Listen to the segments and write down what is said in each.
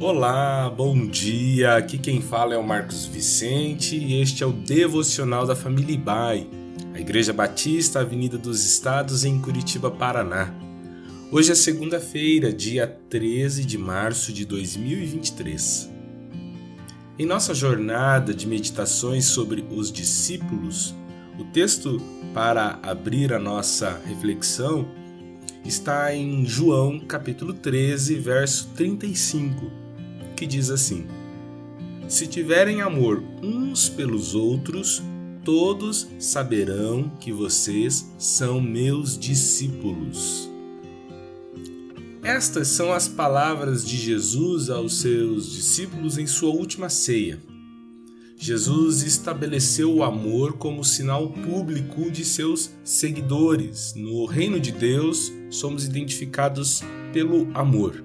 Olá, bom dia. Aqui quem fala é o Marcos Vicente e este é o devocional da família Ibai, a Igreja Batista Avenida dos Estados em Curitiba, Paraná. Hoje é segunda-feira, dia 13 de março de 2023. Em nossa jornada de meditações sobre os discípulos, o texto para abrir a nossa reflexão está em João capítulo 13, verso 35 que diz assim: Se tiverem amor uns pelos outros, todos saberão que vocês são meus discípulos. Estas são as palavras de Jesus aos seus discípulos em sua última ceia. Jesus estabeleceu o amor como sinal público de seus seguidores. No reino de Deus, somos identificados pelo amor.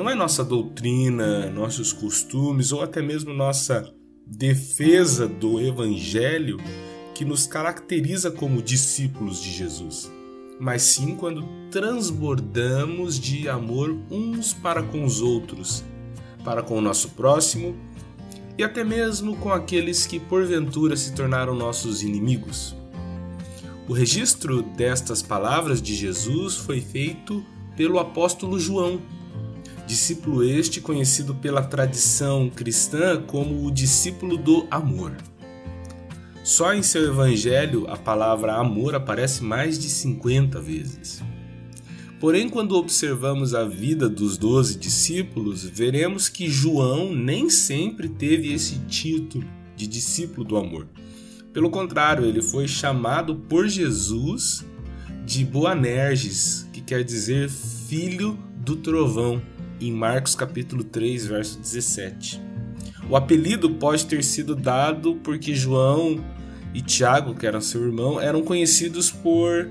Não é nossa doutrina, nossos costumes ou até mesmo nossa defesa do Evangelho que nos caracteriza como discípulos de Jesus, mas sim quando transbordamos de amor uns para com os outros, para com o nosso próximo e até mesmo com aqueles que porventura se tornaram nossos inimigos. O registro destas palavras de Jesus foi feito pelo apóstolo João discípulo este conhecido pela tradição cristã como o discípulo do amor. Só em seu evangelho a palavra amor aparece mais de 50 vezes. Porém, quando observamos a vida dos doze discípulos, veremos que João nem sempre teve esse título de discípulo do amor. Pelo contrário, ele foi chamado por Jesus de Boanerges, que quer dizer filho do trovão, em Marcos capítulo 3, verso 17. O apelido pode ter sido dado porque João e Tiago, que eram seu irmão, eram conhecidos por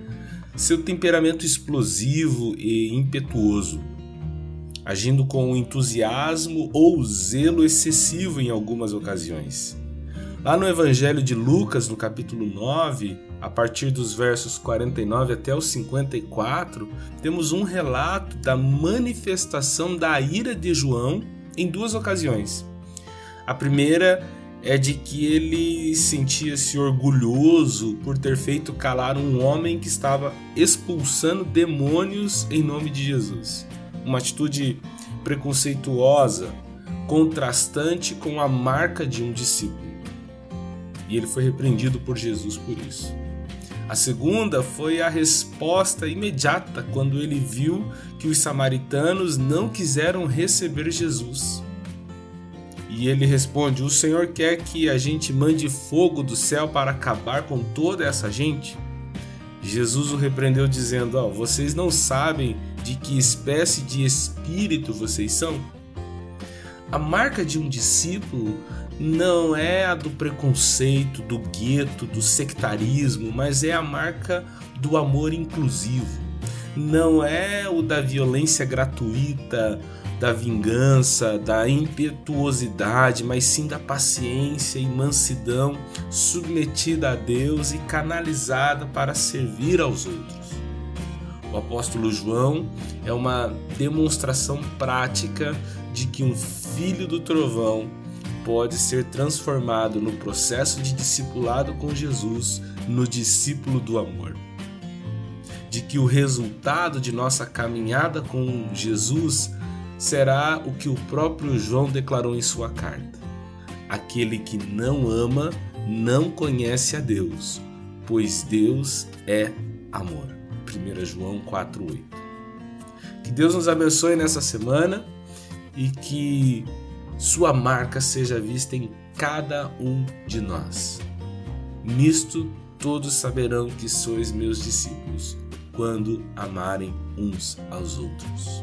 seu temperamento explosivo e impetuoso, agindo com entusiasmo ou zelo excessivo em algumas ocasiões. Lá no Evangelho de Lucas, no capítulo 9, a partir dos versos 49 até os 54, temos um relato da manifestação da ira de João em duas ocasiões. A primeira é de que ele sentia-se orgulhoso por ter feito calar um homem que estava expulsando demônios em nome de Jesus. Uma atitude preconceituosa, contrastante com a marca de um discípulo. E ele foi repreendido por Jesus por isso. A segunda foi a resposta imediata quando ele viu que os samaritanos não quiseram receber Jesus. E ele responde: O Senhor quer que a gente mande fogo do céu para acabar com toda essa gente? Jesus o repreendeu, dizendo: oh, Vocês não sabem de que espécie de espírito vocês são? A marca de um discípulo não é a do preconceito, do gueto, do sectarismo, mas é a marca do amor inclusivo. Não é o da violência gratuita, da vingança, da impetuosidade, mas sim da paciência e mansidão submetida a Deus e canalizada para servir aos outros. O apóstolo João é uma demonstração prática de que um filho do trovão pode ser transformado no processo de discipulado com Jesus no discípulo do amor. De que o resultado de nossa caminhada com Jesus será o que o próprio João declarou em sua carta: Aquele que não ama não conhece a Deus, pois Deus é amor. 1 João 4:8. Que Deus nos abençoe nessa semana e que sua marca seja vista em cada um de nós. Nisto todos saberão que sois meus discípulos, quando amarem uns aos outros.